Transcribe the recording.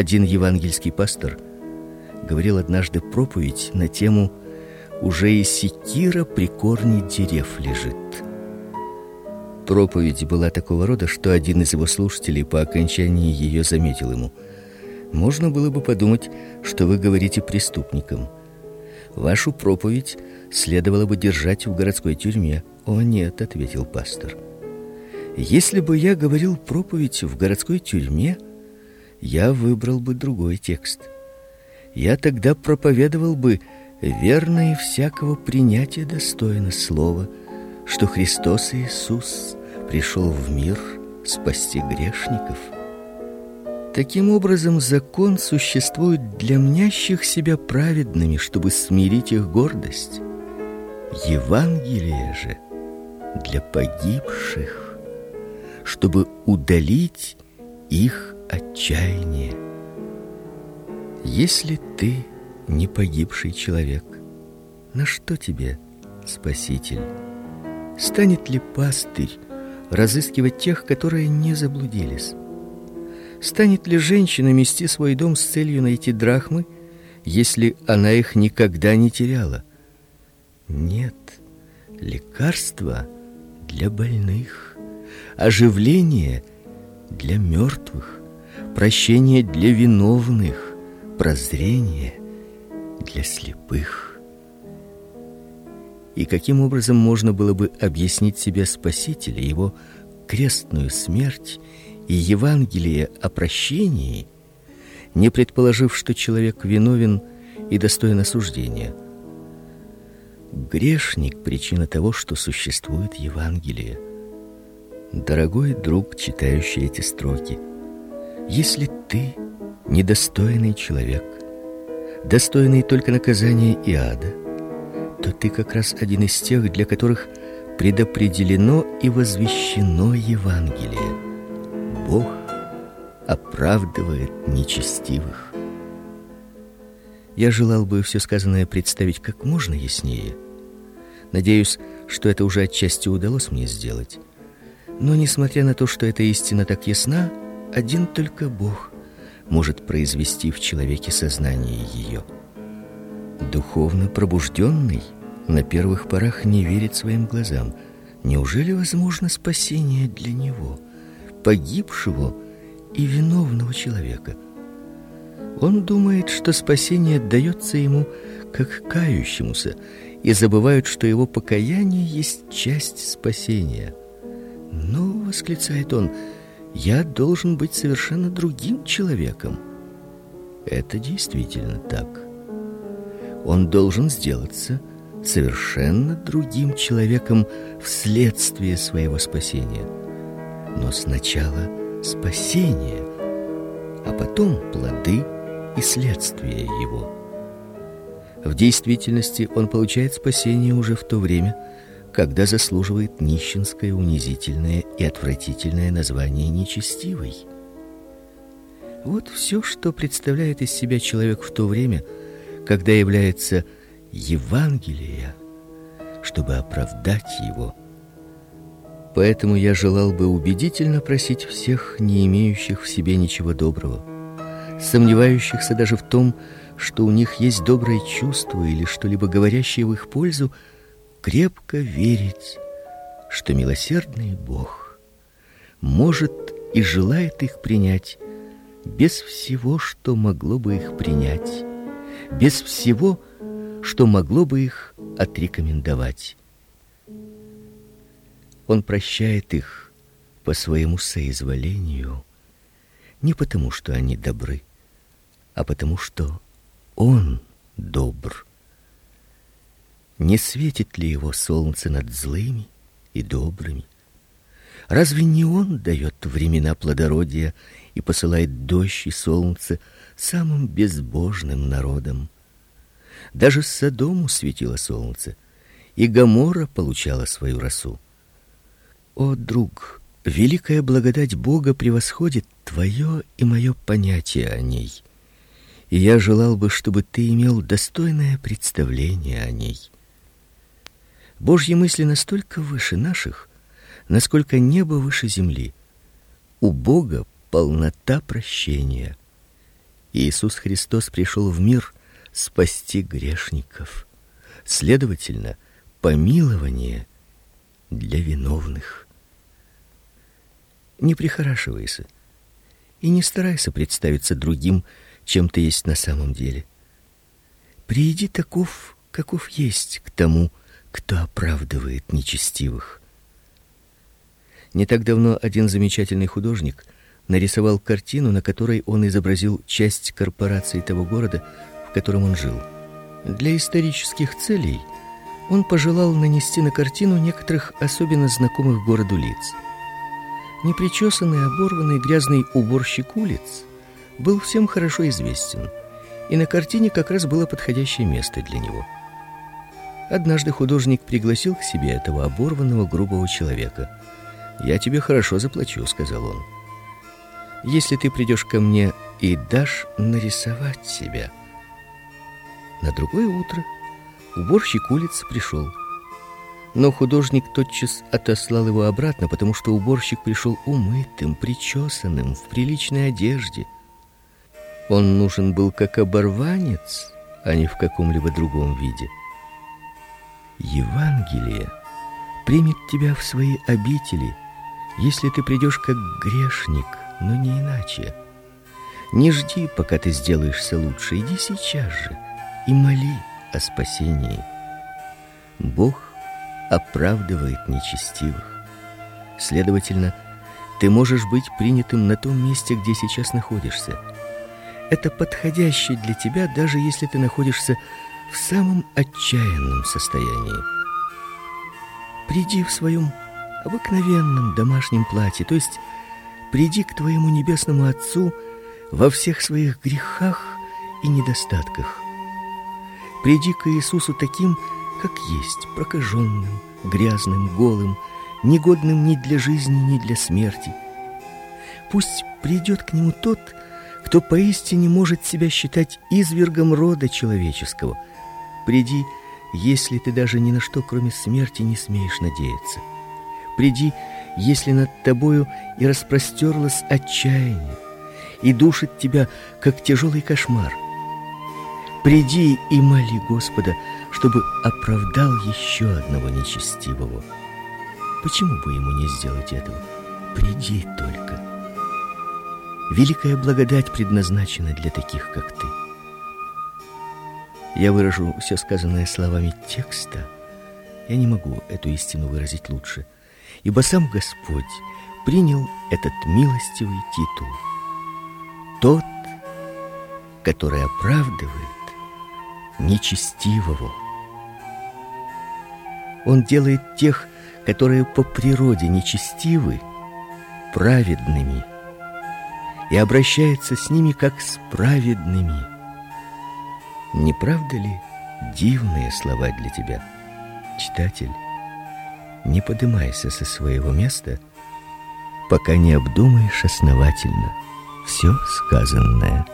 Один евангельский пастор говорил однажды проповедь на тему «Уже и секира при корне дерев лежит». Проповедь была такого рода, что один из его слушателей по окончании ее заметил ему: "Можно было бы подумать, что вы говорите преступникам. Вашу проповедь следовало бы держать в городской тюрьме". "О нет", ответил пастор. "Если бы я говорил проповедь в городской тюрьме, я выбрал бы другой текст. Я тогда проповедовал бы верно и всякого принятия достойно слова, что Христос Иисус пришел в мир спасти грешников. Таким образом, закон существует для мнящих себя праведными, чтобы смирить их гордость. Евангелие же для погибших, чтобы удалить их отчаяние. Если ты не погибший человек, на что тебе Спаситель? Станет ли пастырь разыскивать тех, которые не заблудились? Станет ли женщина мести свой дом с целью найти драхмы, если она их никогда не теряла? Нет. Лекарство для больных, оживление для мертвых прощение для виновных, прозрение для слепых. И каким образом можно было бы объяснить себе Спасителя, его крестную смерть и Евангелие о прощении, не предположив, что человек виновен и достоин осуждения? Грешник причина того, что существует Евангелие. Дорогой друг, читающий эти строки, если ты недостойный человек, достойный только наказания и ада, то ты как раз один из тех, для которых предопределено и возвещено Евангелие. Бог оправдывает нечестивых. Я желал бы все сказанное представить как можно яснее. Надеюсь, что это уже отчасти удалось мне сделать. Но несмотря на то, что эта истина так ясна, один только Бог может произвести в человеке сознание ее. Духовно пробужденный на первых порах не верит своим глазам. Неужели возможно спасение для него, погибшего и виновного человека? Он думает, что спасение дается ему как кающемуся, и забывает, что его покаяние есть часть спасения. "Но", восклицает он, я должен быть совершенно другим человеком. Это действительно так. Он должен сделаться совершенно другим человеком вследствие своего спасения. Но сначала спасение, а потом плоды и следствия его. В действительности он получает спасение уже в то время, когда заслуживает нищенское, унизительное и отвратительное название нечестивый. Вот все, что представляет из себя человек в то время, когда является Евангелие, чтобы оправдать его. Поэтому я желал бы убедительно просить всех, не имеющих в себе ничего доброго, сомневающихся даже в том, что у них есть доброе чувство или что-либо говорящее в их пользу, крепко верить, что милосердный Бог может и желает их принять без всего, что могло бы их принять, без всего, что могло бы их отрекомендовать. Он прощает их по своему соизволению, не потому, что они добры, а потому, что он добр. Не светит ли его солнце над злыми и добрыми? Разве не он дает времена плодородия и посылает дождь и солнце самым безбожным народам? Даже Содому светило солнце, и Гоморра получала свою росу. О, друг, великая благодать Бога превосходит твое и мое понятие о ней. И я желал бы, чтобы ты имел достойное представление о ней. Божьи мысли настолько выше наших, насколько небо выше земли. У Бога полнота прощения. Иисус Христос пришел в мир спасти грешников. Следовательно, помилование для виновных. Не прихорашивайся и не старайся представиться другим, чем ты есть на самом деле. Приди таков, каков есть, к тому, кто оправдывает нечестивых. Не так давно один замечательный художник нарисовал картину, на которой он изобразил часть корпорации того города, в котором он жил. Для исторических целей он пожелал нанести на картину некоторых особенно знакомых городу лиц. Непричесанный, оборванный, грязный уборщик улиц был всем хорошо известен, и на картине как раз было подходящее место для него. Однажды художник пригласил к себе этого оборванного, грубого человека. "Я тебе хорошо заплачу", сказал он. "Если ты придешь ко мне и дашь нарисовать себя". На другое утро уборщик улицы пришел. Но художник тотчас отослал его обратно, потому что уборщик пришел умытым, причесанным, в приличной одежде. Он нужен был как оборванец, а не в каком-либо другом виде. Евангелие примет тебя в свои обители, если ты придешь как грешник, но не иначе. Не жди, пока ты сделаешься лучше, иди сейчас же и моли о спасении. Бог оправдывает нечестивых. Следовательно, ты можешь быть принятым на том месте, где сейчас находишься. Это подходящее для тебя, даже если ты находишься в самом отчаянном состоянии. Приди в своем обыкновенном домашнем платье, то есть приди к твоему небесному Отцу во всех своих грехах и недостатках. Приди к Иисусу таким, как есть, прокаженным, грязным, голым, негодным ни для жизни, ни для смерти. Пусть придет к нему тот, кто поистине может себя считать извергом рода человеческого. Приди, если ты даже ни на что, кроме смерти, не смеешь надеяться. Приди, если над тобою и распростерлось отчаяние, и душит тебя, как тяжелый кошмар — Приди и моли Господа, чтобы оправдал еще одного нечестивого. Почему бы ему не сделать этого? Приди только. Великая благодать предназначена для таких, как ты. Я выражу все сказанное словами текста. Я не могу эту истину выразить лучше, ибо сам Господь принял этот милостивый титул. Тот, который оправдывает нечестивого. Он делает тех, которые по природе нечестивы, праведными и обращается с ними как с праведными. Не правда ли дивные слова для тебя, читатель? Не поднимайся со своего места, пока не обдумаешь основательно все сказанное.